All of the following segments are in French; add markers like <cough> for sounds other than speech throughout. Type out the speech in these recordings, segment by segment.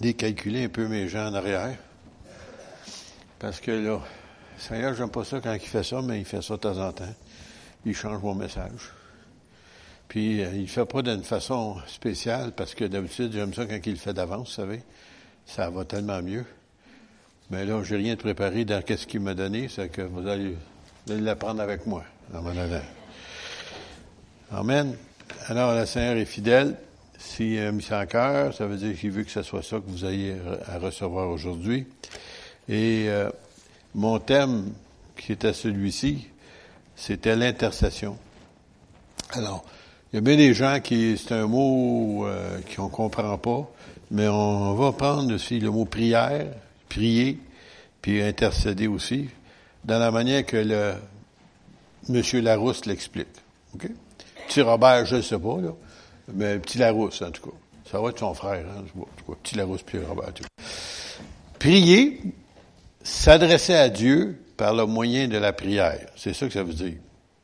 décalculer un peu mes gens en arrière. Parce que là, Seigneur, j'aime pas ça quand il fait ça, mais il fait ça de temps en temps. Il change mon message. Puis, euh, il fait pas d'une façon spéciale, parce que d'habitude, j'aime ça quand il le fait d'avance, vous savez. Ça va tellement mieux. Mais là, j'ai rien de préparé dans ce qu'il m'a donné, c'est que vous allez, l'apprendre avec moi, en mon Amen. Alors, le Seigneur est fidèle. S'il a mis en cœur, ça veut dire qu'il veut que ce soit ça que vous ayez à recevoir aujourd'hui. Et euh, mon thème, qui était celui-ci, c'était l'intercession. Alors, il y a bien des gens qui, c'est un mot euh, qu'on comprend pas, mais on va prendre aussi le mot prière, prier, puis intercéder aussi, dans la manière que le Monsieur Larousse l'explique. OK? Robert, je ne sais pas, là. Mais petit Larousse, en tout cas. Ça va être son frère, hein, en tout cas. Petit Larousse, puis Robert, tout Prier, s'adresser à Dieu par le moyen de la prière. C'est ça que ça veut dire.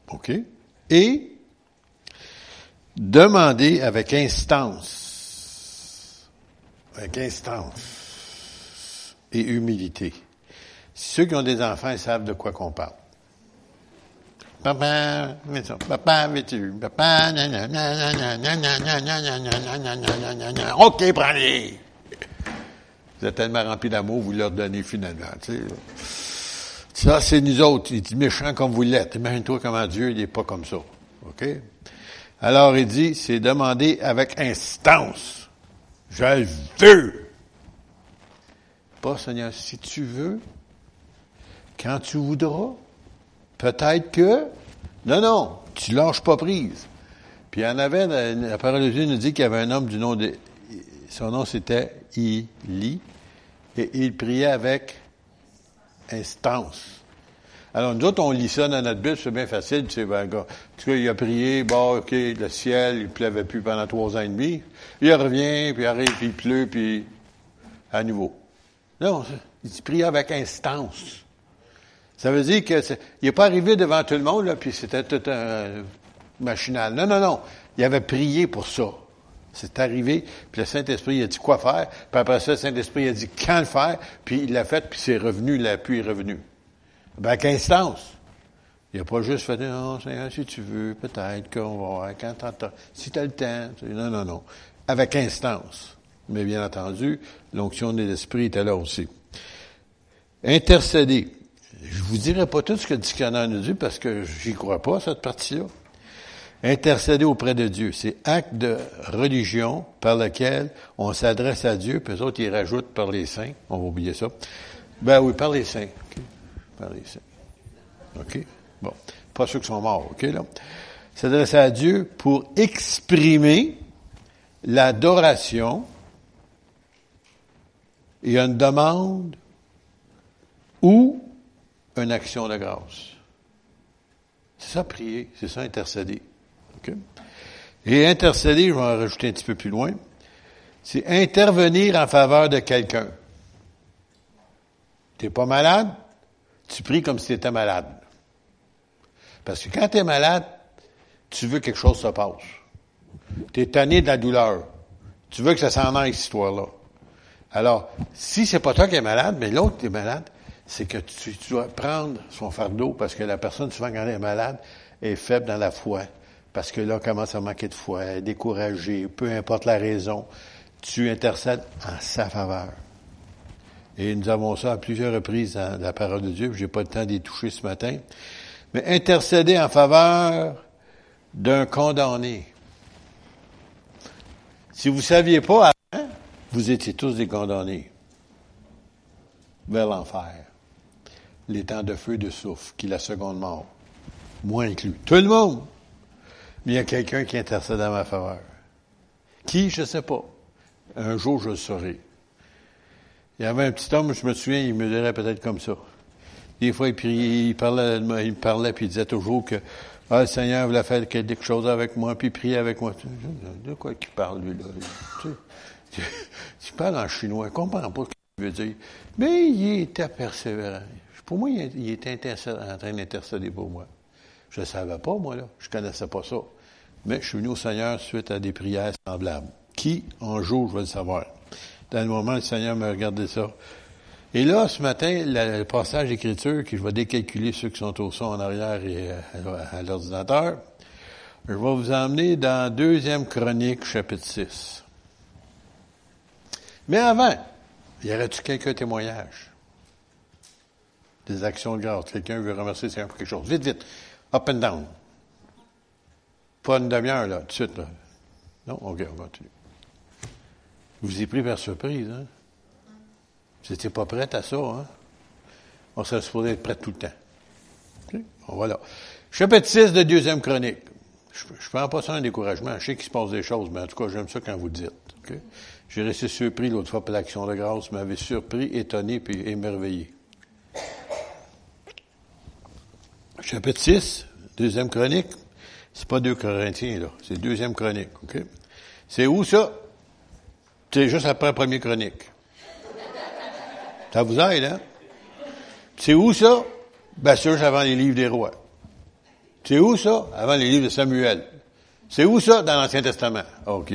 OK? Et demander avec instance. Avec instance et humilité. Ceux qui ont des enfants, ils savent de quoi qu'on parle. Papa, papa, veux-tu? Papa, OK, prends-les. Vous êtes tellement remplis d'amour, vous leur donnez finalement. Ça, c'est nous autres. Il dit méchant comme vous l'êtes. Imagine-toi comment Dieu, il n'est pas comme ça. OK? Alors, il dit, c'est demander avec instance. Je veux. Pas, Seigneur, si tu veux, quand tu voudras, Peut-être que, non, non, tu lâches pas prise. Puis en avait, la parole de Dieu nous dit qu'il y avait un homme du nom de, son nom c'était Ili, et il priait avec instance. Alors, nous autres, on lit ça dans notre Bible, c'est bien facile. Tu sais, ben, en il a prié, bon, OK, le ciel, il pleuvait plus pendant trois ans et demi. Il revient, puis il arrive, puis il pleut, puis à nouveau. Non, il priait avec instance. Ça veut dire qu'il n'est pas arrivé devant tout le monde, là, puis c'était tout un machinal. Non, non, non. Il avait prié pour ça. C'est arrivé, puis le Saint-Esprit a dit quoi faire, puis après ça, le Saint-Esprit a dit quand le faire, puis il l'a fait, puis c'est revenu, l'appui est revenu. Ben, avec instance? Il n'a pas juste fait, non, Seigneur, si tu veux, peut-être qu'on va voir, quand t'entends, si tu as le temps. Non, non, non. Avec instance? Mais bien entendu, l'onction de l'Esprit était là aussi. Intercéder. Je vous dirai pas tout ce que le dictionnaire nous dit parce que j'y crois pas, cette partie-là. Intercéder auprès de Dieu, c'est acte de religion par lequel on s'adresse à Dieu, puis eux autres, ils rajoutent par les saints. On va oublier ça. Ben oui, par les saints. Par les saints. OK? Bon. Pas ceux qui sont morts, OK, là? S'adresser à Dieu pour exprimer l'adoration et une demande ou une action de grâce. C'est ça prier, c'est ça intercéder. Et intercéder, je vais en rajouter un petit peu plus loin, c'est intervenir en faveur de quelqu'un. Tu n'es pas malade, tu pries comme si tu étais malade. Parce que quand tu es malade, tu veux que quelque chose se passe. Tu es tanné de la douleur. Tu veux que ça s'en aille, cette histoire-là. Alors, si c'est pas toi qui es malade, mais l'autre est malade, c'est que tu, dois prendre son fardeau parce que la personne, souvent, quand elle est malade, est faible dans la foi. Parce que là, elle commence à manquer de foi, elle est découragée, peu importe la raison, tu intercèdes en sa faveur. Et nous avons ça à plusieurs reprises dans la parole de Dieu, j'ai pas le temps d'y toucher ce matin. Mais intercéder en faveur d'un condamné. Si vous saviez pas avant, vous étiez tous des condamnés vers l'enfer les temps de feu de souffle, qui est la seconde mort. Moi inclus. Tout le monde. Mais il y a quelqu'un qui intercède à ma faveur. Qui, je ne sais pas. Un jour, je le saurai. Il y avait un petit homme, je me souviens, il me dirait peut-être comme ça. Des fois, il, priait, il parlait, il parlait, puis il disait toujours que ah, le Seigneur voulait faire quelque chose avec moi, puis prier avec moi. De quoi il parle, lui, là? Tu, <laughs> tu, parles en chinois, je comprends pas ce qu'il veut dire. Mais il était persévérant. Pour moi, il était en train d'intercéder pour moi. Je ne savais pas, moi, là. Je ne connaissais pas ça. Mais je suis venu au Seigneur suite à des prières semblables. Qui, un jour, je vais le savoir. dans le moment, le Seigneur m'a regardé ça. Et là, ce matin, le passage d'écriture, que je vais décalculer ceux qui sont au son en arrière et à, l'ordinateur, je vais vous emmener dans Deuxième Chronique, chapitre 6. Mais avant, y aurait-tu quelques témoignages? Des actions de grâce. Quelqu'un veut remercier le Seigneur pour quelque chose. Vite, vite. Up and down. Pas une demi-heure, là, tout de suite, là. Non? OK, on continue. Vous y pris par surprise, hein? Vous n'étiez pas prête à ça, hein? On serait supposé être prêt tout le temps. Voilà. Chapitre 6 de deuxième chronique. Je ne prends pas ça un découragement. Je sais qu'il se passe des choses, mais en tout cas, j'aime ça quand vous dites. J'ai resté surpris l'autre fois pour l'action de grâce, m'avait surpris, étonné puis émerveillé. Chapitre 6, deuxième chronique. C'est pas deux Corinthiens, là. C'est deuxième chronique, OK? C'est où ça? C'est juste après la première chronique. Ça vous aide, hein? C'est où ça? Ben, c'est juste avant les livres des rois. C'est où ça? Avant les livres de Samuel. C'est où ça? Dans l'Ancien Testament. OK.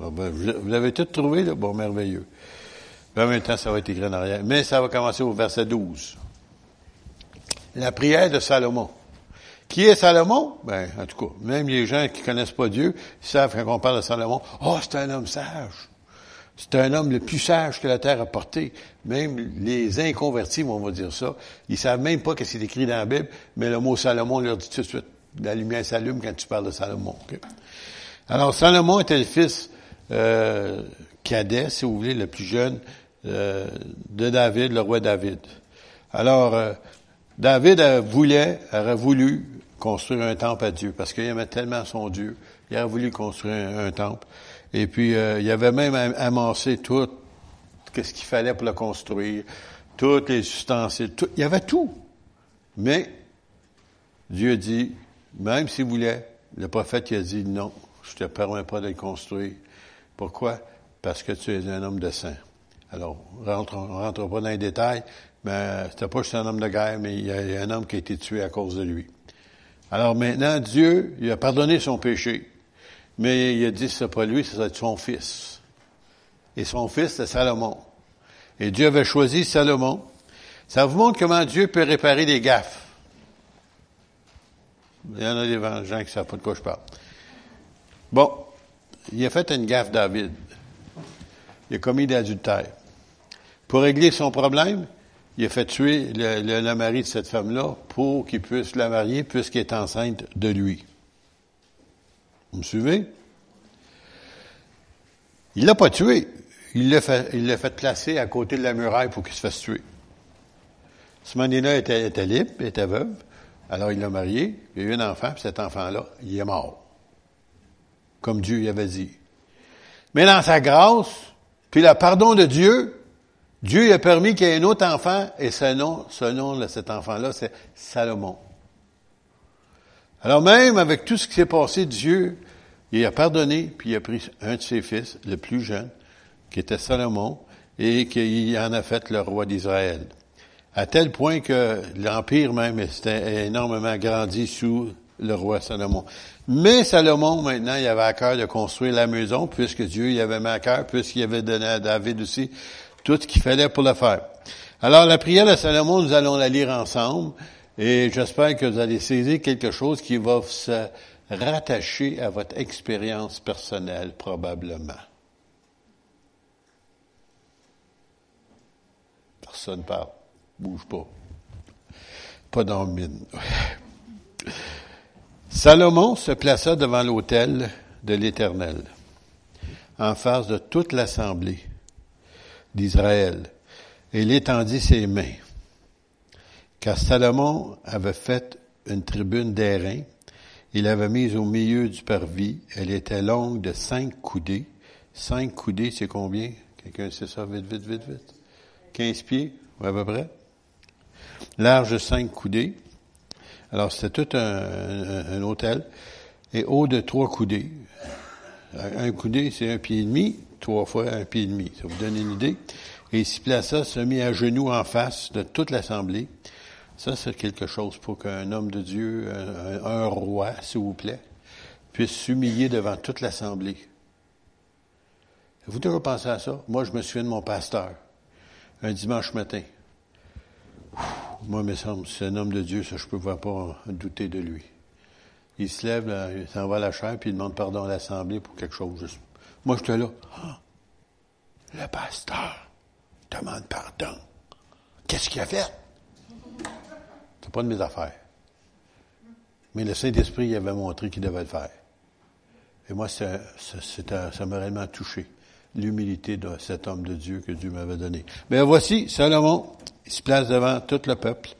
Ben, vous l'avez tout trouvé, là? Bon, merveilleux. en même temps, ça va être écrit en arrière. Mais ça va commencer au verset 12. La prière de Salomon. Qui est Salomon? Ben, en tout cas, même les gens qui connaissent pas Dieu savent quand on parle de Salomon, oh, c'est un homme sage. C'est un homme le plus sage que la terre a porté. Même les inconvertis, on va dire ça, ils savent même pas que c'est écrit dans la Bible, mais le mot Salomon leur dit tout de suite, la lumière s'allume quand tu parles de Salomon. Alors, Salomon était le fils euh, cadet, si vous voulez, le plus jeune euh, de David, le roi David. Alors, euh, David voulait, aurait voulu construire un temple à Dieu, parce qu'il aimait tellement son Dieu, il aurait voulu construire un temple. Et puis, euh, il avait même amassé tout ce qu'il fallait pour le construire, toutes les ustensiles, il y avait tout. Mais Dieu dit, même s'il voulait, le prophète a dit non, je te permets pas de le construire. Pourquoi? Parce que tu es un homme de saint. Alors, on rentre, rentre pas dans les détails, mais c'était pas juste un homme de guerre, mais il y a un homme qui a été tué à cause de lui. Alors maintenant, Dieu, il a pardonné son péché. Mais il a dit, c'est pas lui, c'est son fils. Et son fils, c'est Salomon. Et Dieu avait choisi Salomon. Ça vous montre comment Dieu peut réparer des gaffes. Il y en a des gens qui ne savent pas de quoi je parle. Bon, il a fait une gaffe, David. Il a commis l'adultère. Pour régler son problème, il a fait tuer le, mari de cette femme-là pour qu'il puisse la marier puisqu'elle est enceinte de lui. Vous me suivez? Il l'a pas tué. Il l'a fait, placer à côté de la muraille pour qu'il se fasse tuer. Ce moment-là était, était libre, était veuve. Alors il l'a marié, il a eu un enfant, puis cet enfant-là, il est mort. Comme Dieu y avait dit. Mais dans sa grâce, puis le pardon de Dieu, Dieu a permis qu'il y ait un autre enfant, et ce nom, ce nom de cet enfant-là, c'est Salomon. Alors même avec tout ce qui s'est passé, Dieu, il a pardonné, puis il a pris un de ses fils, le plus jeune, qui était Salomon, et qu'il en a fait le roi d'Israël. À tel point que l'Empire même s'était énormément grandi sous le roi Salomon. Mais Salomon, maintenant, il avait à cœur de construire la maison, puisque Dieu y avait mis à cœur, puisqu'il avait donné à David aussi tout ce qu'il fallait pour le faire. Alors, la prière de Salomon, nous allons la lire ensemble. Et j'espère que vous allez saisir quelque chose qui va se rattacher à votre expérience personnelle, probablement. Personne parle. Bouge pas. Pas dans mine. <laughs> Salomon se plaça devant l'autel de l'Éternel, en face de toute l'assemblée d'Israël, et il étendit ses mains car Salomon avait fait une tribune d'airain, il l'avait mise au milieu du parvis, elle était longue de cinq coudées. Cinq coudées, c'est combien? Quelqu'un sait ça? Vite, vite, vite, vite? Quinze pieds, à peu près. Large de cinq coudées. Alors, c'était tout un, hôtel. Et haut de trois coudées. Un coudé, c'est un pied et demi. Trois fois un pied et demi. Ça vous donne une idée. Et il s'y plaça, se mit à genoux en face de toute l'assemblée. Ça, c'est quelque chose pour qu'un homme de Dieu, un, roi, s'il vous plaît, puisse s'humilier devant toute l'assemblée. Vous toujours pensé à ça? Moi, je me souviens de mon pasteur, un dimanche matin. Moi, me semble, c'est un homme de Dieu, ça, je ne peux pas douter de lui. Il se lève, il s'en va à la chair, puis il demande pardon à l'Assemblée pour quelque chose. Moi, j'étais là. <gasps> Le pasteur demande pardon. Qu'est-ce qu'il a fait? C'est pas de mes affaires. Mais le Saint-Esprit avait montré qu'il devait le faire. Et moi, ça, ça m'a réellement touché. L'humilité de cet homme de Dieu que Dieu m'avait donné. Mais voici, Salomon, il se place devant tout le peuple.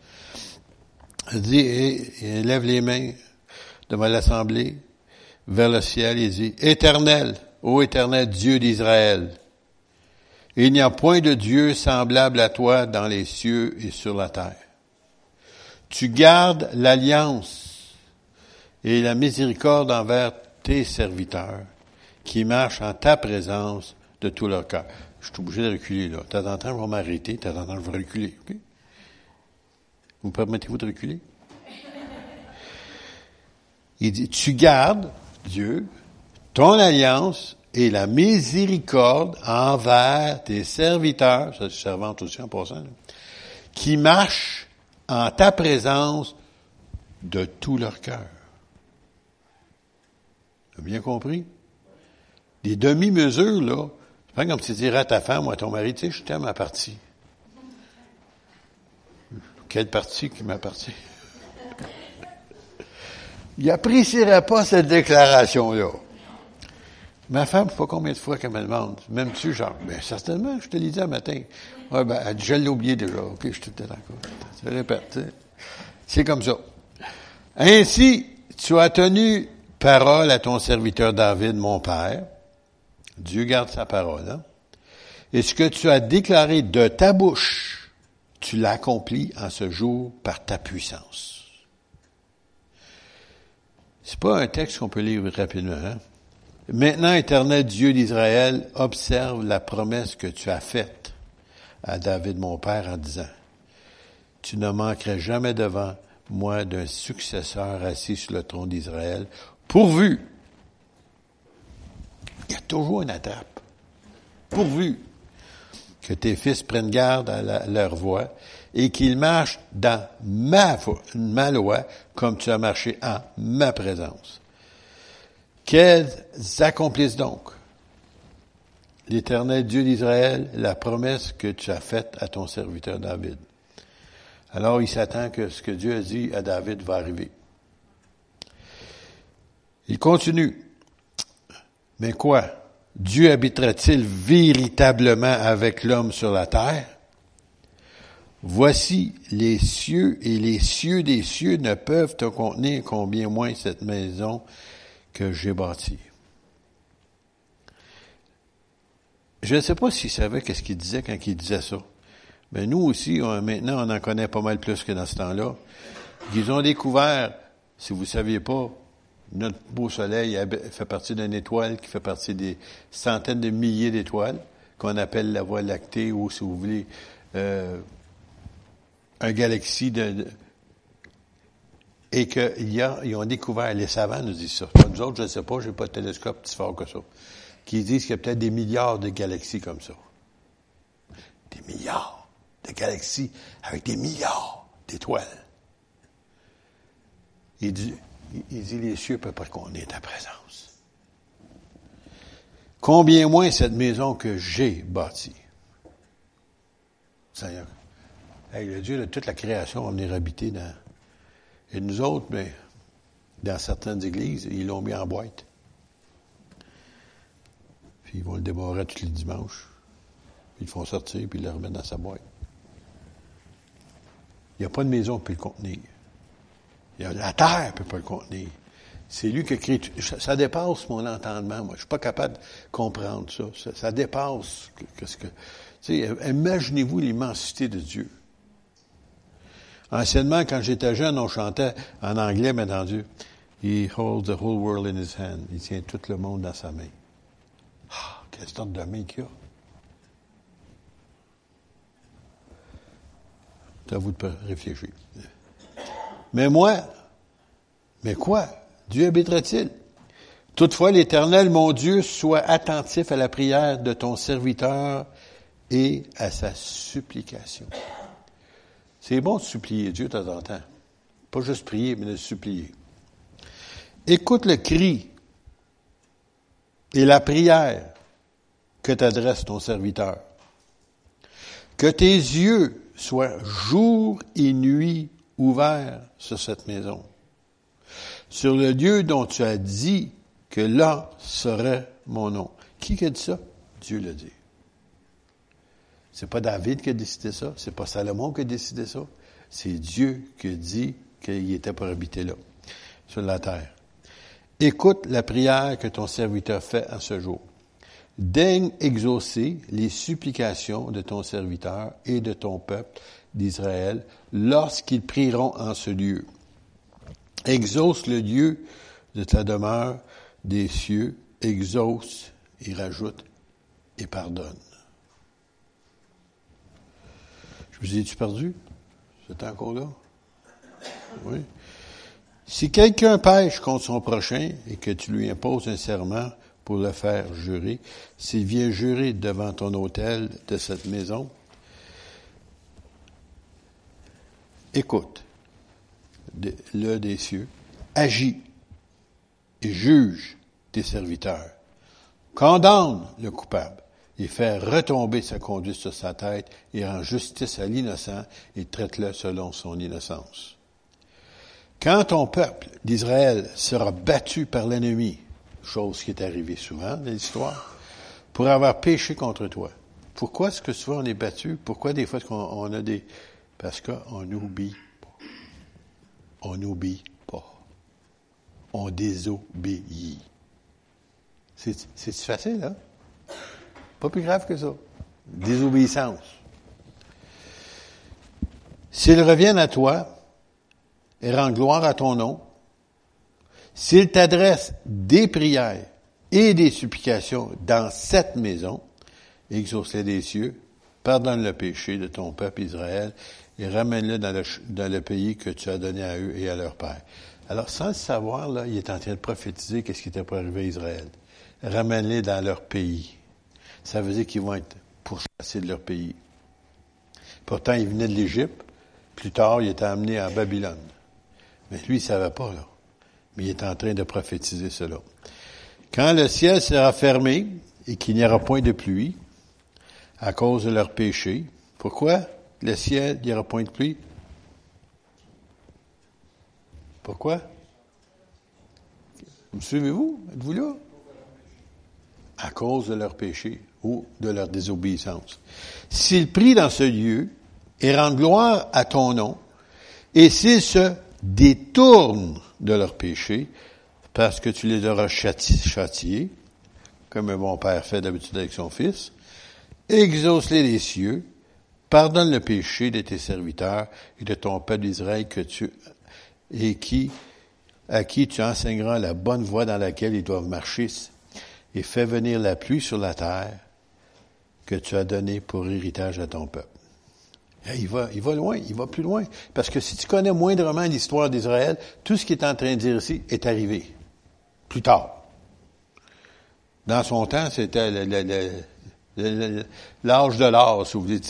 Il dit, et, il lève les mains devant l'assemblée, vers le ciel, il dit, Éternel, ô éternel Dieu d'Israël, il n'y a point de Dieu semblable à toi dans les cieux et sur la terre. Tu gardes l'alliance et la miséricorde envers tes serviteurs qui marchent en ta présence de tout leur cœur. Je suis obligé de reculer, là. De temps en temps, je vais m'arrêter, de temps en temps, je vais reculer. Vous permettez-vous de reculer? Il dit, tu gardes, Dieu, ton alliance et la miséricorde envers tes serviteurs, ça servante aussi en passant, qui marchent en ta présence de tout leur cœur. Tu as bien compris? Des demi-mesures, là, c'est pas comme si tu dirais à ta femme ou à ton mari, tu sais, je t'aime à partie. Quelle partie qui m'appartient? <laughs> Il n'apprécierait pas cette déclaration-là. Ma femme, je pas combien de fois qu'elle me demande, même tu genre, ben certainement, je te l'ai dit un matin. Ouais, ben, elle je l'ai oublié déjà. OK, je te d'accord. Tu répètes. C'est comme ça. Ainsi, tu as tenu parole à ton serviteur David, mon père. Dieu garde sa parole. Hein? Et ce que tu as déclaré de ta bouche, tu l'accomplis en ce jour par ta puissance. C'est pas un texte qu'on peut lire rapidement. Hein? Maintenant, éternel Dieu d'Israël, observe la promesse que tu as faite à David mon père en disant, tu ne manquerais jamais devant moi d'un successeur assis sur le trône d'Israël, pourvu, il y a toujours une attrape, pourvu que tes fils prennent garde à leur voix et qu'ils marchent dans ma, ma loi comme tu as marché en ma présence Qu'elles accomplissent donc, l'Éternel Dieu d'Israël, la promesse que tu as faite à ton serviteur David. Alors il s'attend que ce que Dieu a dit à David va arriver. Il continue. Mais quoi? Dieu habitera-t-il véritablement avec l'homme sur la terre? Voici les cieux et les cieux des cieux ne peuvent te contenir combien moins cette maison que j'ai bâti. Je ne sais pas s'il savait qu'est-ce qu'il disait quand il disait ça. Mais nous aussi, maintenant, on en connaît pas mal plus que dans ce temps-là. Ils ont découvert, si vous ne saviez pas, notre beau soleil fait partie d'une étoile qui fait partie des centaines de milliers d'étoiles qu'on appelle la Voie lactée ou, si vous voulez, euh, un galaxie de et qu'ils ont découvert, les savants nous disent ça. Nous autres, je ne sais pas, j'ai pas de télescope si fort que ça. Qui disent qu'il y a peut-être des milliards de galaxies comme ça. Des milliards de galaxies avec des milliards d'étoiles. Il dit, il dit, les cieux peuvent pas qu'on ait ta présence. Combien moins cette maison que j'ai bâtie? Seigneur. Hey, le Dieu de toute la création va venir habiter dans, et nous autres, mais dans certaines églises, ils l'ont mis en boîte. Puis ils vont le démarrer tous les dimanches. Puis ils le font sortir, puis ils le remettent dans sa boîte. Il n'y a pas de maison qui peut le contenir. Y a, la terre ne peut pas le contenir. C'est lui qui a créé. Ça, dépasse mon entendement, moi. Je suis pas capable de comprendre ça. Ça, dépasse que. Imaginez-vous l'immensité de Dieu. Anciennement, quand j'étais jeune, on chantait en anglais, mais entendu, He holds the whole world in his hand. Il tient tout le monde dans sa main. Ah, quelle sorte de main qu'il y a. C'est à vous de réfléchir. Mais moi, mais quoi? Dieu habitera-t-il? Toutefois, l'Éternel, mon Dieu, soit attentif à la prière de ton serviteur et à sa supplication. C'est bon de supplier Dieu de temps en temps. Pas juste prier, mais de supplier. Écoute le cri et la prière que t'adresse ton serviteur. Que tes yeux soient jour et nuit ouverts sur cette maison, sur le lieu dont tu as dit que là serait mon nom. Qui a dit ça? Dieu l'a dit. C'est pas David qui a décidé ça, c'est pas Salomon qui a décidé ça, c'est Dieu qui a dit qu'il était pour habiter là, sur la terre. Écoute la prière que ton serviteur fait en ce jour. Daigne exaucer les supplications de ton serviteur et de ton peuple d'Israël lorsqu'ils prieront en ce lieu. Exauce le Dieu de ta demeure des cieux, exauce, et rajoute, et pardonne. Je vous ai-tu perdu? C'est encore là? Oui. Si quelqu'un pêche contre son prochain et que tu lui imposes un serment pour le faire jurer, s'il vient jurer devant ton hôtel de cette maison, écoute, le des cieux, agis et juge tes serviteurs. Condamne le coupable et fait retomber sa conduite sur sa tête et rend justice à l'innocent et traite-le selon son innocence. Quand ton peuple d'Israël sera battu par l'ennemi, chose qui est arrivée souvent dans l'histoire, pour avoir péché contre toi. Pourquoi est-ce que souvent on est battu? Pourquoi des fois on, a des... Parce qu'on n'oublie pas. On n'oublie pas. On désobéit. C'est facile, hein? Pas plus grave que ça. Désobéissance. S'ils reviennent à toi et rendent gloire à ton nom, s'ils t'adressent des prières et des supplications dans cette maison, exauce-les des cieux, pardonne le péché de ton peuple Israël et ramène-le dans le, dans le pays que tu as donné à eux et à leur père. Alors, sans le savoir, là, il est en train de prophétiser qu'est-ce qui était pour arriver à Israël. Ramène-les dans leur pays ça veut dire qu'ils vont être pourchassés de leur pays. Pourtant, ils venaient de l'Égypte. Plus tard, il était amené à Babylone. Mais lui, il ne savait pas, là. Mais il est en train de prophétiser cela. Quand le ciel sera fermé et qu'il n'y aura point de pluie, à cause de leur péché, pourquoi le ciel, n'y aura point de pluie? Pourquoi? Me suivez-vous? Êtes-vous là? À cause de leur péché ou de leur désobéissance. S'ils prient dans ce lieu et rendent gloire à ton nom, et s'ils se détournent de leur péché, parce que tu les auras châtiés, comme un bon père fait d'habitude avec son fils, exauce-les des cieux, pardonne le péché de tes serviteurs et de ton peuple d'Israël que tu, et qui, à qui tu enseigneras la bonne voie dans laquelle ils doivent marcher, et fais venir la pluie sur la terre, que tu as donné pour héritage à ton peuple. il va, il va loin, il va plus loin. Parce que si tu connais moindrement l'histoire d'Israël, tout ce qu'il est en train de dire ici est arrivé. Plus tard. Dans son temps, c'était l'âge de l'or, si vous voulez.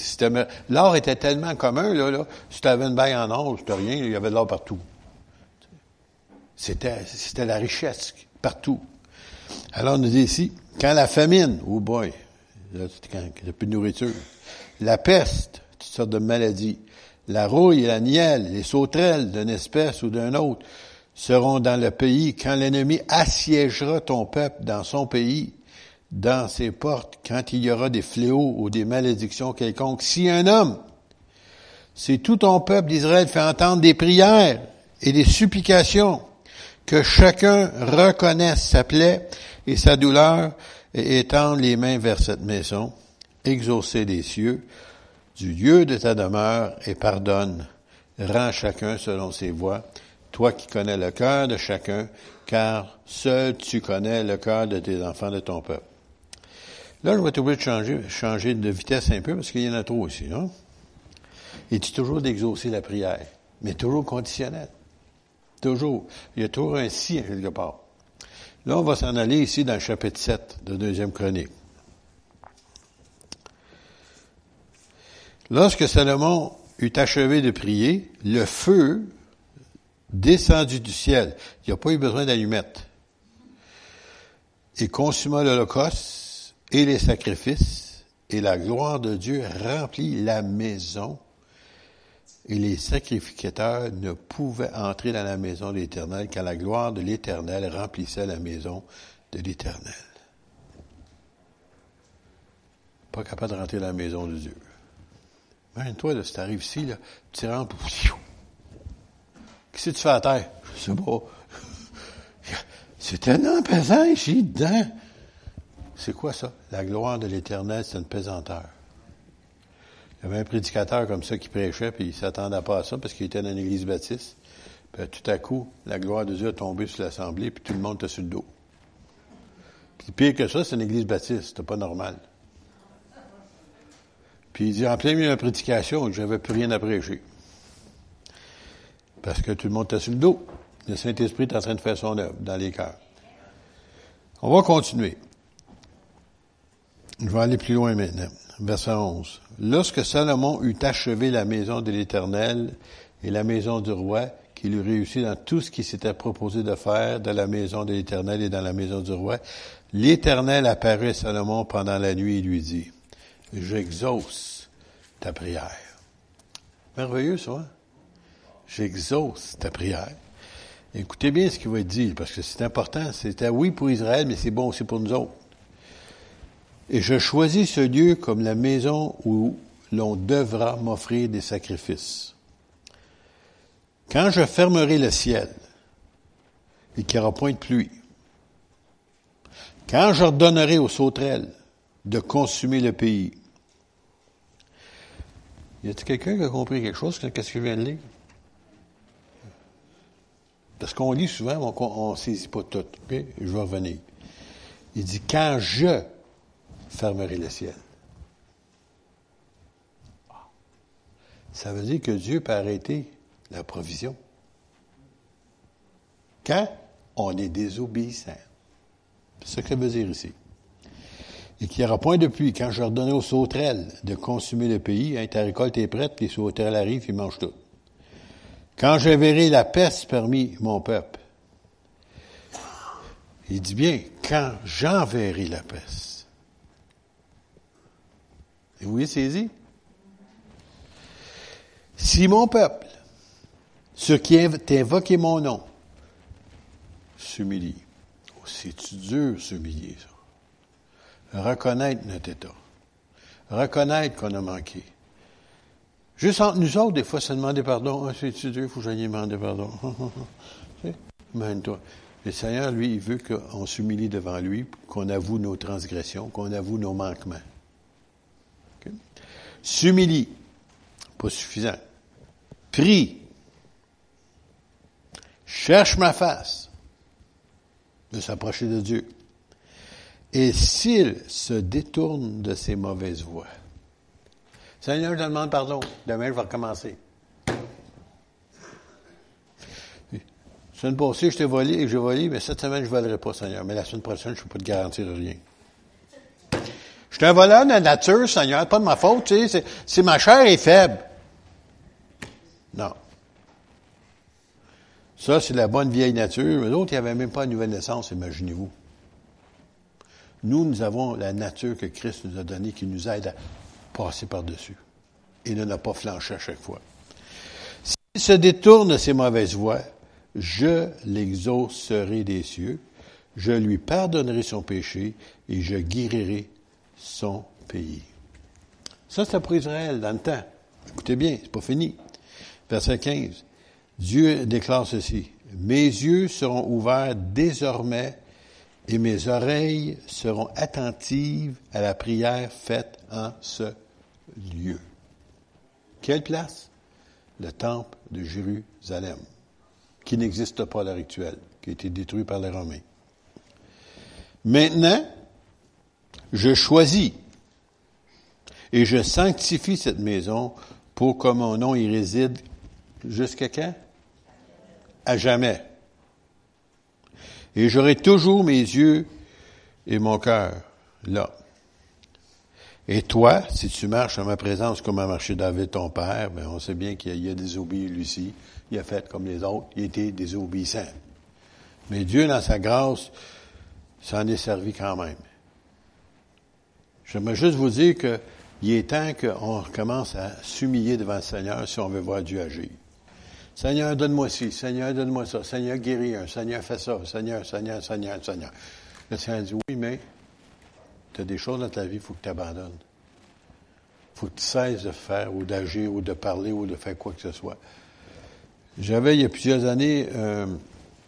L'or était tellement commun, là, là. Si tu avais une baille en or, c'était rien, il y avait de l'or partout. C'était, c'était la richesse, partout. Alors, on nous dit ici, quand la famine, oh boy, de nourriture. La peste, toutes sortes de maladies. La rouille, la nielle, les sauterelles d'une espèce ou d'un autre seront dans le pays quand l'ennemi assiégera ton peuple dans son pays, dans ses portes, quand il y aura des fléaux ou des malédictions quelconques. Si un homme, si tout ton peuple d'Israël fait entendre des prières et des supplications, que chacun reconnaisse sa plaie et sa douleur, et étends les mains vers cette maison, exaucez les cieux, du lieu de ta demeure, et pardonne. Rends chacun selon ses voies, toi qui connais le cœur de chacun, car seul tu connais le cœur de tes enfants de ton peuple. Là, je vais t'oublier de changer, changer de vitesse un peu, parce qu'il y en a trop aussi, non? Et tu toujours d'exaucer la prière, mais toujours conditionnel. Toujours. Il y a toujours un si quelque part. Là, on va s'en aller ici dans le chapitre 7 de Deuxième Chronique. Lorsque Salomon eut achevé de prier, le feu descendu du ciel. Il n'y a pas eu besoin d'allumettes. Et consuma l'Holocauste et les sacrifices, et la gloire de Dieu remplit la maison, et les sacrificateurs ne pouvaient entrer dans la maison de l'Éternel car la gloire de l'Éternel remplissait la maison de l'Éternel. Pas capable de rentrer dans la maison de Dieu. Imagine-toi, si tu arrives ici, là, tu rentres, Qu'est-ce que tu fais à terre? Je sais pas. <laughs> C'est tellement pesant ici, dedans. C'est quoi ça? La gloire de l'éternel, c'est une pesanteur. Il y avait un prédicateur comme ça qui prêchait, puis il s'attendait pas à ça parce qu'il était dans l'église baptiste. Puis tout à coup, la gloire de Dieu a tombé sur l'assemblée, puis tout le monde était sur le dos. Puis pire que ça, c'est une église baptiste, c'était pas normal. Puis il dit, en plein milieu de la prédication, j'avais plus rien à prêcher. Parce que tout le monde était sur le dos. Le Saint-Esprit est en train de faire son œuvre dans les cœurs. On va continuer. Je vais aller plus loin maintenant. Verset 11. Lorsque Salomon eut achevé la maison de l'Éternel et la maison du roi, qu'il eut réussi dans tout ce qu'il s'était proposé de faire dans la maison de l'Éternel et dans la maison du roi, l'Éternel apparut à Salomon pendant la nuit et lui dit, j'exauce ta prière. Merveilleux, ça, hein? J'exauce ta prière. Écoutez bien ce qu'il va être dit, parce que c'est important. C'était oui pour Israël, mais c'est bon aussi pour nous autres. Et je choisis ce lieu comme la maison où l'on devra m'offrir des sacrifices. Quand je fermerai le ciel et qu'il n'y aura point de pluie, quand j'ordonnerai aux sauterelles de consumer le pays, y a-t-il quelqu'un qui a compris quelque chose? Qu'est-ce que je viens de lire? Parce qu'on lit souvent, on ne saisit pas tout. Je vais revenir. Il dit, quand je fermerai le ciel. Ça veut dire que Dieu peut arrêter la provision. Quand on est désobéissant. C'est ce que veut dire ici et qu'il n'y aura point de pluie. Quand je redonnais aux sauterelles de consumer le pays, hein, ta récolte est prête, les sauterelles arrivent, ils mangent tout. Quand je verrai la peste parmi mon peuple, il dit bien, quand j'enverrai la peste. Et vous voyez? Si mon peuple, ceux qui invoqué mon nom, s'humilie. Oh, c'est-tu dur s'humilier, ça? reconnaître notre état, reconnaître qu'on a manqué. Juste entre nous autres, des fois, se demander pardon. Ah, c'est Dieu, il faut que j'aille demander pardon. <laughs> Imagine-toi. Le Seigneur, lui, il veut qu'on s'humilie devant lui, qu'on avoue nos transgressions, qu'on avoue nos manquements. S'humilie, pas suffisant. Prie. Cherche ma face de s'approcher de Dieu. Et s'il se détourne de ses mauvaises voies, Seigneur, je te demande pardon. Demain, je vais recommencer. La semaine passée, je t'ai volé et j'ai volé, mais cette semaine, je ne volerai pas, Seigneur. Mais la semaine prochaine, je ne peux pas te garantir rien. Je suis un voleur de la nature, Seigneur, pas de ma faute, tu sais, c'est ma chair est faible. Non. Ça, c'est la bonne vieille nature. Mais d'autres, il n'y avait même pas une nouvelle naissance, imaginez-vous. Nous, nous avons la nature que Christ nous a donnée qui nous aide à passer par-dessus et ne n'a pas flanché à chaque fois. S'il se détourne de ses mauvaises voies, je l'exaucerai des cieux, je lui pardonnerai son péché et je guérirai son pays. Ça, c'est pour Israël dans le temps. Écoutez bien, c'est pas fini. Verset 15. Dieu déclare ceci. Mes yeux seront ouverts désormais et mes oreilles seront attentives à la prière faite en ce lieu. Quelle place? Le temple de Jérusalem, qui n'existe pas à l'heure actuelle, qui a été détruit par les Romains. Maintenant, je choisis et je sanctifie cette maison pour que mon nom y réside jusqu'à quand? À jamais. Et j'aurai toujours mes yeux et mon cœur là. Et toi, si tu marches en ma présence comme a marché David ton père, ben on sait bien qu'il a, désobéi aussi. Il a fait comme les autres, il était désobéissant. Mais Dieu, dans sa grâce, s'en est servi quand même. J'aimerais juste vous dire qu'il est temps qu'on commence à s'humilier devant le Seigneur si on veut voir Dieu agir. Seigneur, donne-moi ci. Seigneur, donne-moi ça. Seigneur, guéris un. Seigneur, fais ça. Seigneur, Seigneur, Seigneur, Seigneur. Le Seigneur dit, oui, mais tu as des choses dans ta vie, il faut que tu abandonnes. Il faut que tu cesses de faire ou d'agir ou de parler ou de faire quoi que ce soit. J'avais, il y a plusieurs années, euh,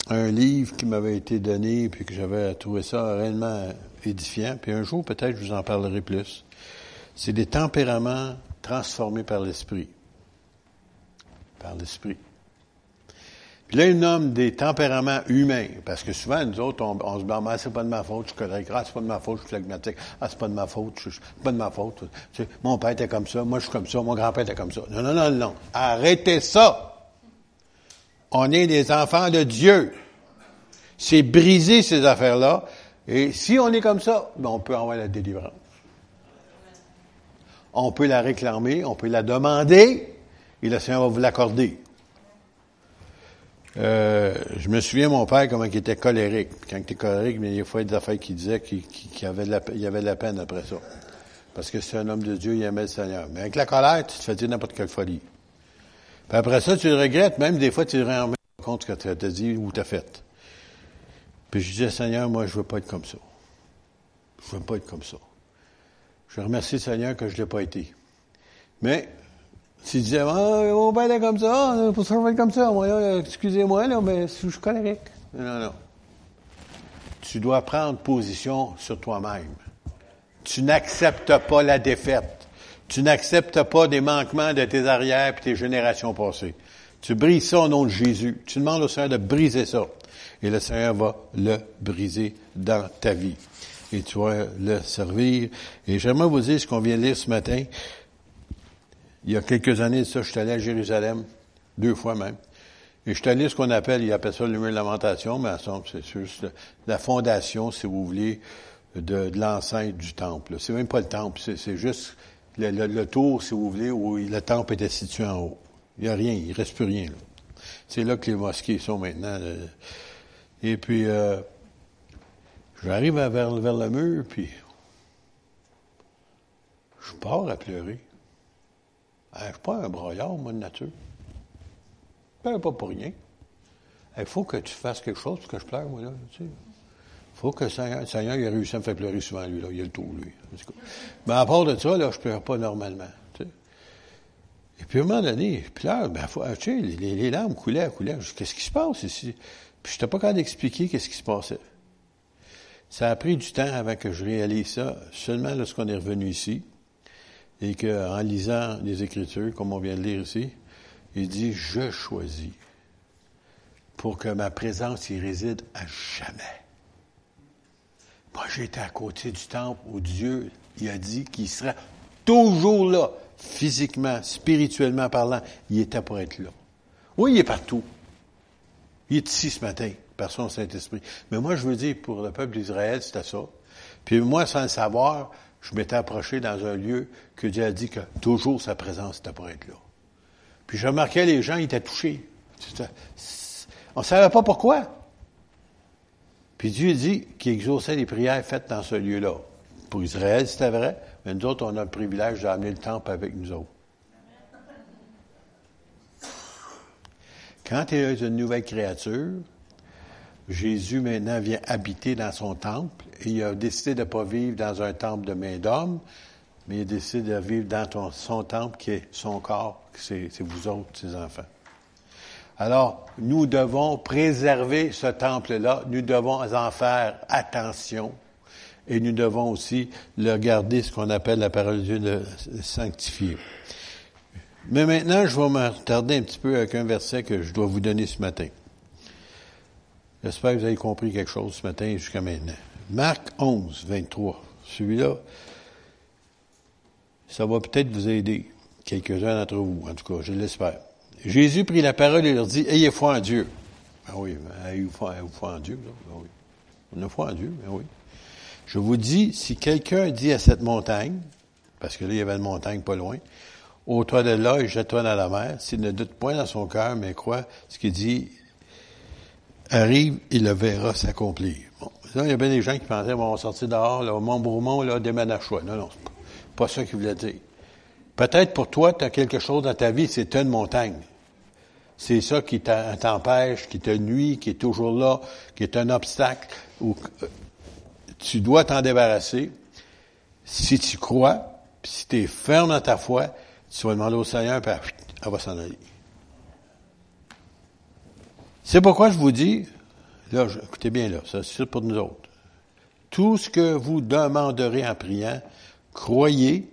un livre qui m'avait été donné, puis que j'avais trouvé ça réellement édifiant. Puis un jour, peut-être, je vous en parlerai plus. C'est des tempéraments transformés par l'esprit. Par l'esprit. Puis là, il nomme des tempéraments humains, parce que souvent, nous autres, on, se dit, ah, c'est pas de ma faute, je suis correct, ah, c'est pas de ma faute, je suis phlegmatique, ah, c'est pas de ma faute, je suis pas de ma faute. Tu sais, mon père était comme ça, moi je suis comme ça, mon grand-père était comme ça. Non, non, non, non. Arrêtez ça! On est des enfants de Dieu. C'est briser ces affaires-là. Et si on est comme ça, ben on peut avoir la délivrance. On peut la réclamer, on peut la demander, et le Seigneur va vous l'accorder. Euh, je me souviens, mon père, comment il était colérique. Quand il était colérique, il y a des affaires qu'il disait qu'il il avait de la peine après ça. Parce que c'est un homme de Dieu, il aimait le Seigneur. Mais avec la colère, tu te fais dire n'importe quelle folie. Puis après ça, tu le regrettes, même des fois, tu te rends compte ce que tu as dit ou tu as fait. Puis je disais, Seigneur, moi, je veux pas être comme ça. Je veux pas être comme ça. Je remercie le Seigneur que je l'ai pas été. Mais tu disais, ah, mon père est comme ça, pour ça, je vais être comme ça. Moi, excusez-moi, là, mais je suis colérique. Non, non. Tu dois prendre position sur toi-même. Tu n'acceptes pas la défaite. Tu n'acceptes pas des manquements de tes arrières et tes générations passées. Tu brises ça au nom de Jésus. Tu demandes au Seigneur de briser ça. Et le Seigneur va le briser dans ta vie. Et tu vas le servir. Et j'aimerais vous dire ce qu'on vient de lire ce matin. Il y a quelques années, ça, je suis allé à Jérusalem, deux fois même. Et je suis allé ce qu'on appelle, ils appellent ça le mur de lamentation, mais c'est juste la fondation, si vous voulez, de, l'enceinte du temple. C'est même pas le temple, c'est juste le, tour, si vous voulez, où le temple était situé en haut. Il n'y a rien, il reste plus rien. C'est là que les mosquées sont maintenant. Et puis, euh, j'arrive vers, vers le mur, puis je pars à pleurer. Je ne suis pas un broyard, moi, de nature. Je pas pour rien. Il faut que tu fasses quelque chose pour que je pleure, moi, là. Sais. faut que le Seigneur, il a réussi à me faire pleurer souvent, lui, là. Il a le tour, lui. Mais à part de ça, là, je pleure pas normalement. Et puis, à un moment donné, je pleure, ben, faut, les, les larmes coulaient, coulaient. Qu'est-ce qui se passe ici? Puis, je n'étais pas capable d'expliquer qu'est-ce qui se passait. Ça a pris du temps avant que je réalise ça, seulement lorsqu'on est revenu ici et qu'en lisant les Écritures, comme on vient de lire ici, il dit, je choisis pour que ma présence y réside à jamais. Moi, j'étais à côté du temple où Dieu il a dit qu'il serait toujours là, physiquement, spirituellement parlant. Il était pour être là. Oui, il est partout. Il est ici ce matin, par son Saint-Esprit. Mais moi, je veux dire, pour le peuple d'Israël, c'était ça. Puis moi, sans le savoir, je m'étais approché dans un lieu que Dieu a dit que toujours sa présence était pour être là. Puis je remarquais les gens, ils étaient touchés. On ne savait pas pourquoi. Puis Dieu dit qu'il exauçait les prières faites dans ce lieu-là. Pour Israël, c'était vrai, mais nous autres, on a le privilège d'amener le temple avec nous autres. Quand tu es une nouvelle créature, Jésus maintenant vient habiter dans son temple et il a décidé de ne pas vivre dans un temple de main d'homme, mais il a décidé de vivre dans son temple qui est son corps, c'est vous autres, ses enfants. Alors, nous devons préserver ce temple-là, nous devons en faire attention et nous devons aussi le garder, ce qu'on appelle la parole de Dieu, le sanctifier. Mais maintenant, je vais m'attarder un petit peu avec un verset que je dois vous donner ce matin. J'espère que vous avez compris quelque chose ce matin jusqu'à maintenant. Marc 11, 23. Celui-là, ça va peut-être vous aider. Quelques-uns d'entre vous, en tout cas, je l'espère. Jésus prit la parole et leur dit, ayez foi en Dieu. Ah oui, ayez foi, foi en Dieu. Ah oui. On a foi en Dieu, mais oui. Je vous dis, si quelqu'un dit à cette montagne, parce que là, il y avait une montagne pas loin, ôte-toi de là et jette-toi dans la mer, s'il ne doute point dans son cœur, mais croit ce qu'il dit, arrive, il le verra s'accomplir. Bon. Là, il y avait des gens qui pensaient, bon, on va sortir dehors, là, au Mont-Bourmont, là, des choix. Non, non, c'est pas ça qu'il voulait dire. Peut-être pour toi, tu as quelque chose dans ta vie, c'est une montagne. C'est ça qui t'empêche, qui te nuit, qui est toujours là, qui est un obstacle. Où, euh, tu dois t'en débarrasser. Si tu crois, si tu es ferme dans ta foi, tu vas demander au Seigneur, puis elle va s'en aller. C'est pourquoi je vous dis, là, écoutez bien là, ça c'est pour nous autres. Tout ce que vous demanderez en priant, croyez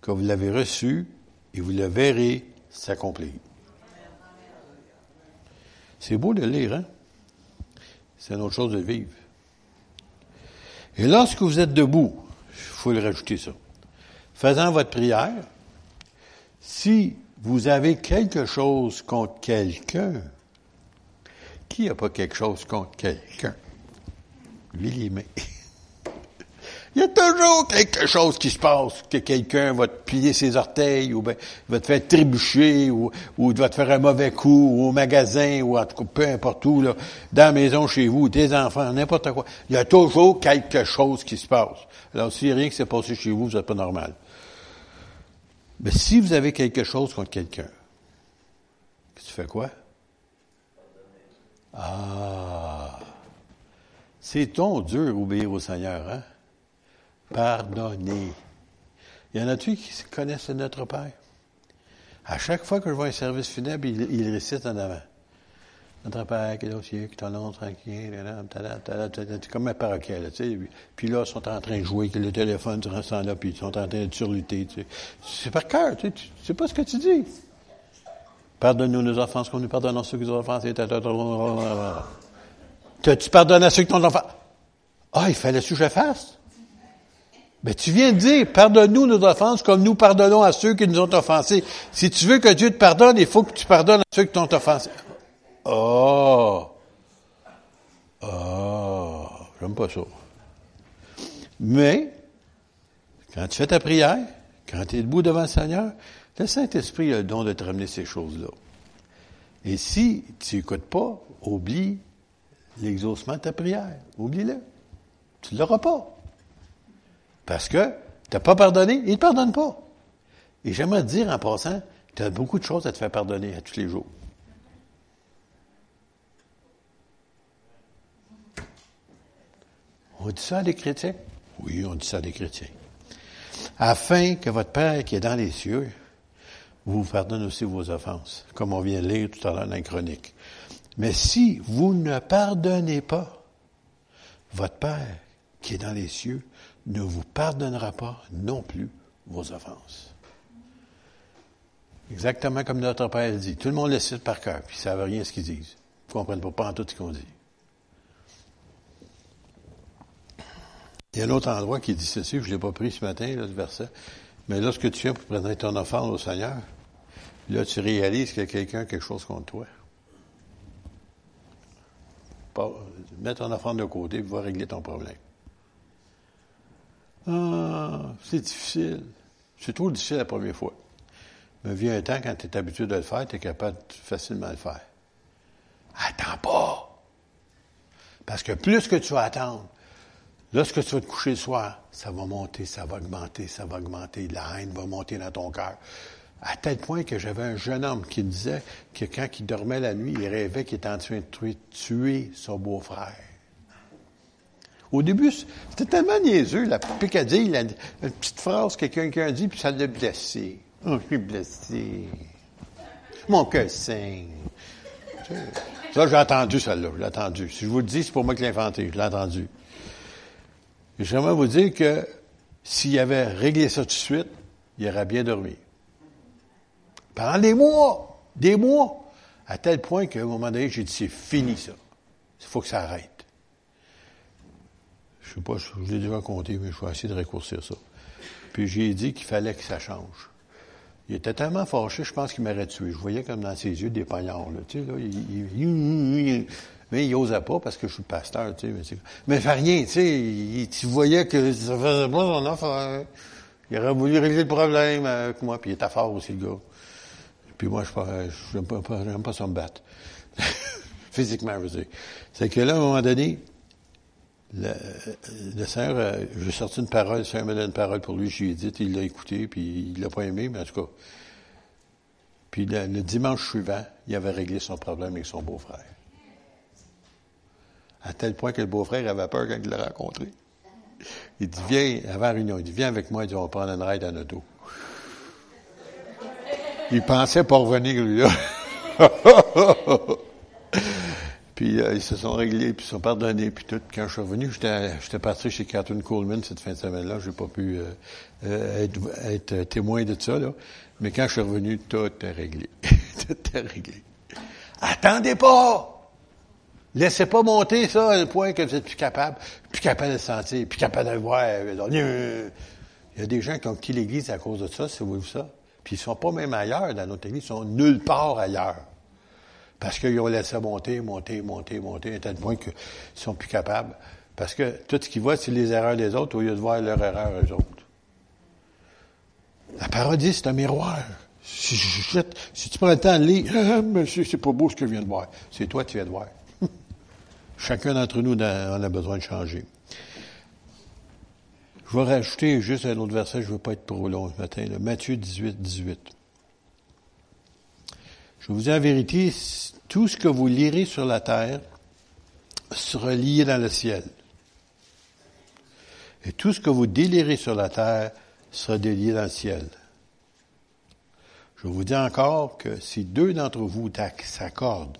que vous l'avez reçu et vous le verrez s'accomplir. C'est beau de lire, hein? C'est une autre chose de vivre. Et lorsque vous êtes debout, il faut le rajouter ça, faisant votre prière, si vous avez quelque chose contre quelqu'un, qui n'a pas quelque chose contre quelqu'un? <laughs> Il y a toujours quelque chose qui se passe, que quelqu'un va te plier ses orteils, ou ben, va te faire trébucher, ou, ou va te faire un mauvais coup, ou au magasin, ou en tout cas, peu importe où, là, dans la maison chez vous, tes enfants, n'importe quoi. Il y a toujours quelque chose qui se passe. Alors, a rien qui s'est passé chez vous, vous n'êtes pas normal. Mais si vous avez quelque chose contre quelqu'un, tu fais quoi? Ah! C'est ton dur obéir au Seigneur, hein? pardonner. Il y en a-tu qui connaissent notre Père? À chaque fois que je vois un service funèbre, il, il récite en avant. Notre Père qui est au ciel, qui ton nom tranquille, comme un paroquet, tu sais. Puis là, ils sont en train de jouer, que le téléphone, tu ressens là, puis ils sont en train de surlutter, tu sais. C'est par cœur, tu sais, tu pas ce que tu dis. Pardonne-nous nos offenses, comme nous pardonnons ceux qui nous ont offensés. Tu pardonnes à ceux qui t'ont offensé. Ah, il fallait que je fasse. Mais ben, tu viens de dire, pardonne-nous nos offenses comme nous pardonnons à ceux qui nous ont offensés. Si tu veux que Dieu te pardonne, il faut que tu pardonnes à ceux qui t'ont offensé. Oh! Oh! J'aime pas ça. Mais, quand tu fais ta prière, quand tu es debout devant le Seigneur, le Saint-Esprit a le don de te ramener ces choses-là. Et si tu n'écoutes pas, oublie l'exaucement de ta prière. Oublie-le. Tu ne l'auras pas. Parce que tu n'as pas pardonné, il ne pardonne pas. Et j'aimerais te dire en passant, tu as beaucoup de choses à te faire pardonner à tous les jours. On dit ça à des chrétiens? Oui, on dit ça à des chrétiens. Afin que votre Père qui est dans les cieux vous pardonne aussi vos offenses, comme on vient de lire tout à l'heure dans la chronique. Mais si vous ne pardonnez pas, votre Père qui est dans les cieux ne vous pardonnera pas non plus vos offenses. Exactement comme notre Père dit. Tout le monde le cite par cœur, puis ils ne savent rien ce qu'ils disent. Ils ne comprennent pas, en tout ce qu'on dit. Il y a un autre endroit qui dit ceci, je ne l'ai pas pris ce matin, là, ce verset. Mais lorsque tu viens pour présenter ton offrande au Seigneur, là, tu réalises qu'il y a quelqu'un a quelque chose contre toi. mets ton offrande de côté et va régler ton problème. Ah, c'est difficile. C'est trop difficile la première fois. Mais vient un temps, quand tu es habitué de le faire, tu es capable de facilement le faire. Attends pas. Parce que plus que tu vas attendre, lorsque tu vas te coucher le soir, ça va monter, ça va augmenter, ça va augmenter. La haine va monter dans ton cœur. À tel point que j'avais un jeune homme qui disait que quand il dormait la nuit, il rêvait qu'il était en train de tuer son beau-frère. Au début, c'était tellement niaiseux, la picadille, la, petite phrase, quelqu'un qui a dit, puis ça l'a blessé. Oh, je suis blessé. Mon cœur saigne. Ça, j'ai entendu celle-là, j'ai entendu. Si je vous le dis, c'est pour moi qui l'ai inventé, je l'ai entendu. J'aimerais vous dire que s'il avait réglé ça tout de suite, il aurait bien dormi. Pendant des mois, des mois, à tel point qu'à un moment donné, j'ai dit, c'est fini ça. Il faut que ça arrête. Je sais pas, je, l'ai déjà compté, mais je vais essayer de raccourcir ça. Puis j'ai dit qu'il fallait que ça change. Il était tellement fâché, je pense qu'il m'aurait tué. Je voyais comme dans ses yeux des poignards, là, tu sais, là, il, Mais il n'osait pas parce que je suis pasteur, tu sais. Mais, il fait rien, tu sais. Tu voyais que ça faisait pas son affaire. Il aurait voulu régler le problème avec moi, puis il était fort aussi, le gars. Puis moi, je n'aime pas, pas, pas ça me battre. <laughs> Physiquement, je veux dire. C'est que là, à un moment donné, le, le Seigneur, euh, j'ai sorti une parole, le Seigneur m'a donné une parole pour lui, je lui ai dit, il l'a écouté, puis il l'a pas aimé, mais en tout cas. Puis le, dimanche suivant, il avait réglé son problème avec son beau-frère. À tel point que le beau-frère avait peur quand il l'a rencontré. Il dit, viens, avant réunion, il dit, viens avec moi, il dit, on va prendre une ride en auto. Il pensait pas revenir, lui, là. <laughs> puis euh, ils se sont réglés, puis ils se sont pardonnés, puis tout. Quand je suis revenu, j'étais parti chez Catherine Coleman cette fin de semaine-là. J'ai pas pu euh, euh, être, être, témoin de ça, là. Mais quand je suis revenu, tout est réglé. <laughs> tout est réglé. Attendez pas! Laissez pas monter ça à un point que vous êtes plus capable, plus capable de sentir, plus capable de voir. Il y a des gens qui ont quitté l'Église à cause de ça, c'est vous ça. Puis ils sont pas même ailleurs dans notre Église, ils sont nulle part ailleurs. Parce qu'ils ont laissé monter, monter, monter, monter, à tel point qu'ils sont plus capables. Parce que tout ce qu'ils voient, c'est les erreurs des autres au lieu de voir leurs erreurs eux autres. La parodie, c'est un miroir. Si, si, tu prends le temps de lire, ah, <laughs> monsieur, c'est pas beau ce que je viens de voir. C'est toi qui viens de voir. Chacun d'entre nous en a besoin de changer. Je vais rajouter juste un autre verset, je ne veux pas être trop long ce matin, Matthieu 18, 18. Je vous dis en vérité, tout ce que vous lirez sur la terre sera lié dans le ciel. Et tout ce que vous délirez sur la terre sera délié dans le ciel. Je vous dis encore que si deux d'entre vous s'accordent,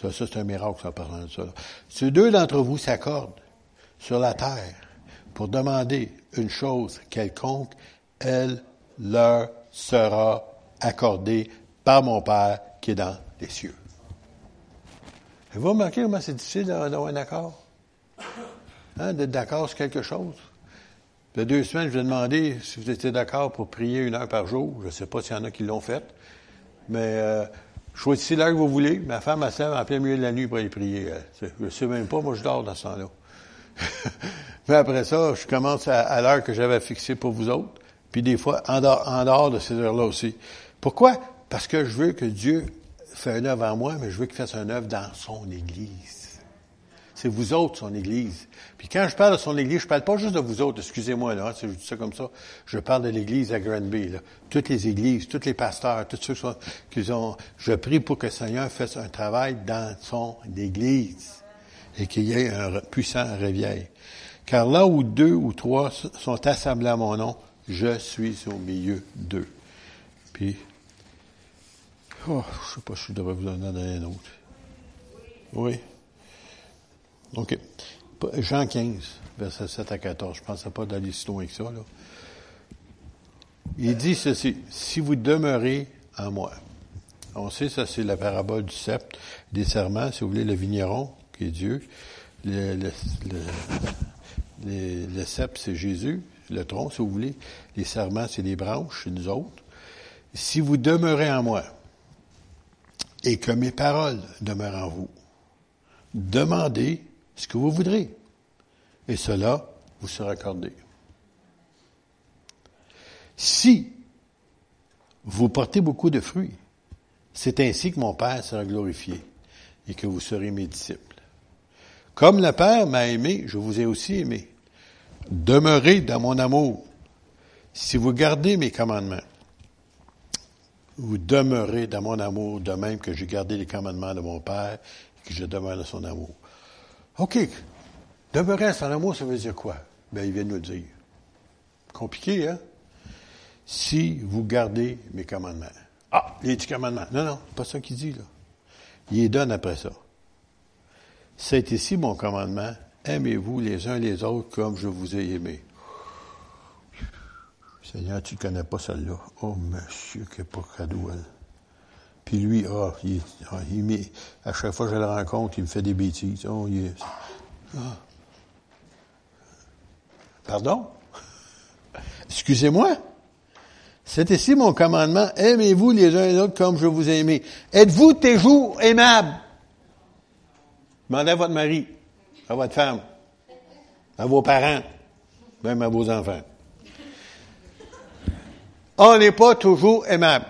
ça, ça c'est un miracle en parlant de ça, si deux d'entre vous s'accordent sur la terre pour demander une chose quelconque, elle leur sera accordée par mon Père qui est dans les cieux. Vous remarquez comment c'est difficile d'avoir un accord? Hein, d'être d'accord sur quelque chose? Il y a deux semaines, je vous ai demandé si vous étiez d'accord pour prier une heure par jour. Je ne sais pas s'il y en a qui l'ont fait. Mais euh, choisissez l'heure que vous voulez. Ma femme, elle s'est en plein milieu de la nuit pour aller prier. Je ne sais même pas, moi je dors dans ce temps-là. <laughs> Mais après ça, je commence à, l'heure que j'avais fixée pour vous autres. Puis des fois, en dehors, de ces heures-là aussi. Pourquoi? Parce que je veux que Dieu fasse un œuvre en moi, mais je veux qu'il fasse un œuvre dans son Église. C'est vous autres, son Église. Puis quand je parle de son Église, je parle pas juste de vous autres, excusez-moi, là, je dis ça comme ça. Je parle de l'Église à Granby, là. Toutes les églises, tous les pasteurs, tous ceux qui ont, je prie pour que le Seigneur fasse un travail dans son Église et qu'il y ait un puissant réveil. Car là où deux ou trois sont assemblés à mon nom, je suis au milieu d'eux. Puis, oh, je sais pas si je devrais vous en donner un autre. Oui. OK. Jean 15, verset 7 à 14. Je ne pensais pas d'aller si loin que ça. Là. Il dit ceci, si vous demeurez en moi. On sait, ça c'est la parabole du sceptre, des serments, si vous voulez, le vigneron, qui est Dieu. Le, le, le, le sceptre, c'est Jésus. Le tronc, si vous voulez. Les serments, c'est les branches, c'est nous autres. Si vous demeurez en moi, et que mes paroles demeurent en vous, demandez ce que vous voudrez. Et cela vous sera accordé. Si vous portez beaucoup de fruits, c'est ainsi que mon Père sera glorifié et que vous serez mes disciples. Comme le Père m'a aimé, je vous ai aussi aimé. Demeurez dans mon amour. Si vous gardez mes commandements, vous demeurez dans mon amour de même que j'ai gardé les commandements de mon Père et que je demeure dans son amour. OK. Demeurer son amour, ça veut dire quoi? Ben, il vient de nous dire. Compliqué, hein? Si vous gardez mes commandements. Ah, les dix commandements. Non, non, pas ça qu'il dit, là. Il les donne après ça. C'est ici mon commandement. Aimez-vous les uns les autres comme je vous ai aimé. Seigneur, tu ne connais pas celle-là. Oh, monsieur, quel pas cadeau. Puis lui, ah, il, ah, à chaque fois que je le rencontre, il me fait des bêtises. Oh, il ah. Pardon? Excusez-moi? C'est ici mon commandement. Aimez-vous les uns les autres comme je vous ai aimé. Êtes-vous toujours aimables? Demandez à votre mari, à votre femme, à vos parents, même à vos enfants. On n'est pas toujours aimable.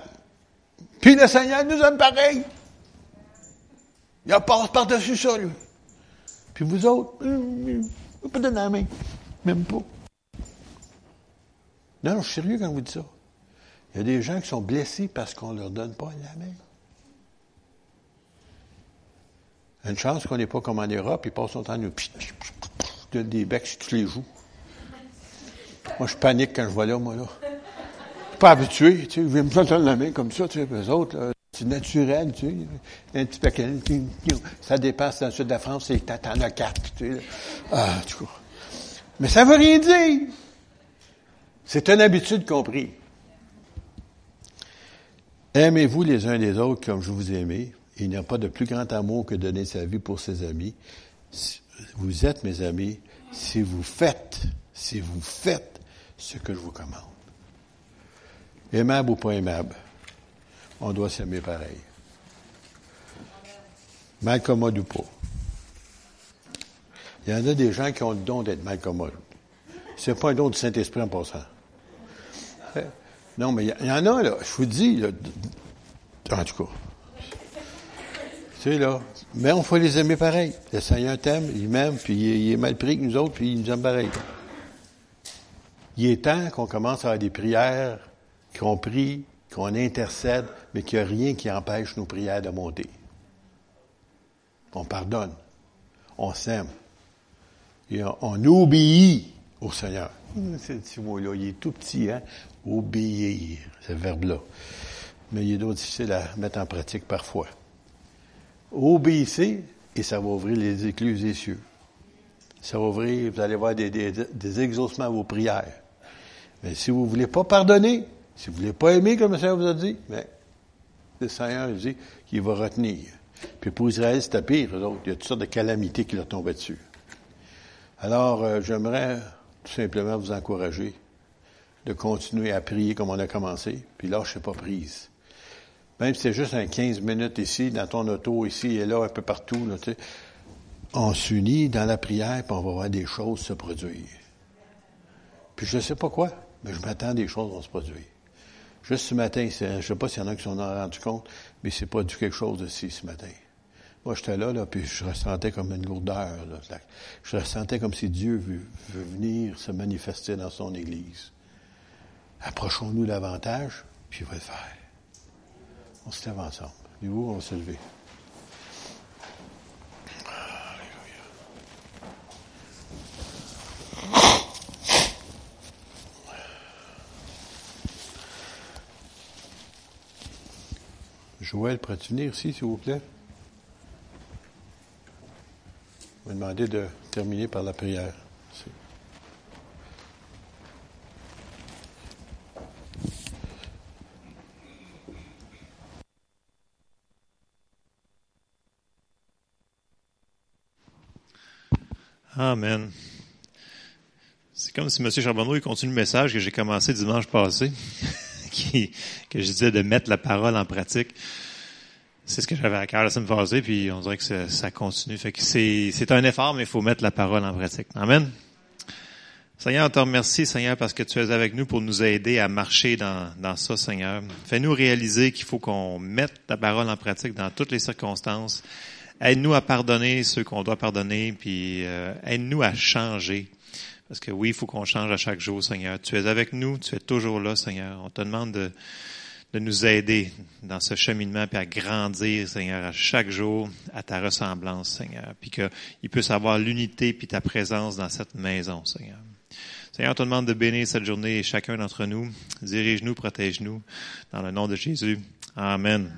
Puis le Seigneur nous aime pareil. Il passe par-dessus ça, lui. Puis vous autres, vous euh, pas donner la main. Même pas. Non, je suis sérieux quand vous dis ça. Il y a des gens qui sont blessés parce qu'on ne leur donne pas la main. Une chance qu'on n'est pas comme en Europe, ils passent son temps à nous des becs sur tous les joues. Moi, je panique quand je vois là, moi, là. Pas habitué, tu sais, vais me tendre la main comme ça, tu sais, eux autres, c'est naturel, tu sais. Un petit paquet, ça dépasse dans le sud de la France, c'est t'en as quatre, tu sais. Ah, tu vois. Mais ça veut rien dire. C'est une habitude compris. Aimez-vous les uns les autres comme je vous aimais. Il n'y a pas de plus grand amour que donner sa vie pour ses amis. Vous êtes mes amis si vous faites, si vous faites ce que je vous commande. Aimable ou pas aimable, on doit s'aimer pareil. Mal commode ou pas. Il y en a des gens qui ont le don d'être mal commode. C'est pas un don du Saint-Esprit en passant. Non, mais il y, en a, là, je vous dis, en tout cas. Tu sais, là. Mais on faut les aimer pareil. Le Seigneur t'aime, il m'aime, puis il est mal pris que nous autres, puis il nous aime pareil. Il est temps qu'on commence à avoir des prières, qu'on prie, qu'on intercède, mais qu'il n'y a rien qui empêche nos prières de monter. On pardonne. On s'aime. Et on, obéit au Seigneur. Ce petit mot-là, il est tout petit, hein? Obéir, ce verbe-là. Mais il est difficile à mettre en pratique parfois. Obéissez et ça va ouvrir les écluses des cieux. Ça va ouvrir, vous allez voir des, des, exaucements à vos prières. Mais si vous ne voulez pas pardonner, si vous ne voulez pas aimer, comme le Seigneur vous a dit, mais le Seigneur dit qu'il va retenir. Puis pour Israël, c'était pire, autres. Il y a toutes sortes de calamités qui leur tombaient dessus. Alors, euh, j'aimerais tout simplement vous encourager de continuer à prier comme on a commencé, puis là, je suis pas prise. Même si c'est juste un 15 minutes ici, dans ton auto, ici et là, un peu partout, là, on s'unit dans la prière, puis on va voir des choses se produire. Puis je ne sais pas quoi, mais je m'attends des choses vont se produire. Juste ce matin, je ne sais pas s'il y en a qui s'en sont rendus compte, mais c'est pas du quelque chose de ci ce matin. Moi, j'étais là, puis je ressentais comme une lourdeur. Je ressentais comme si Dieu veut, veut venir se manifester dans son Église. Approchons-nous davantage, puis il va le faire. On se lève ensemble. Vous, on va se lever. Joël, pourrais-tu venir ici, s'il vous plaît? Je vais demander de terminer par la prière. Amen. C'est comme si M. Charbonneau continue le message que j'ai commencé dimanche passé, qui, que je disais de mettre la parole en pratique c'est ce que j'avais à cœur la semaine passée, puis on dirait que ça, continue. Fait que c'est, un effort, mais il faut mettre la parole en pratique. Amen. Seigneur, on te remercie, Seigneur, parce que tu es avec nous pour nous aider à marcher dans, dans ça, Seigneur. Fais-nous réaliser qu'il faut qu'on mette la parole en pratique dans toutes les circonstances. Aide-nous à pardonner ceux qu'on doit pardonner, puis euh, aide-nous à changer. Parce que oui, il faut qu'on change à chaque jour, Seigneur. Tu es avec nous, tu es toujours là, Seigneur. On te demande de de nous aider dans ce cheminement, puis à grandir, Seigneur, à chaque jour, à ta ressemblance, Seigneur, puis qu'il puisse avoir l'unité puis ta présence dans cette maison, Seigneur. Seigneur, on te demande de bénir cette journée et chacun d'entre nous. Dirige-nous, protège-nous, dans le nom de Jésus. Amen.